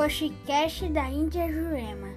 podcast da Índia Jurema.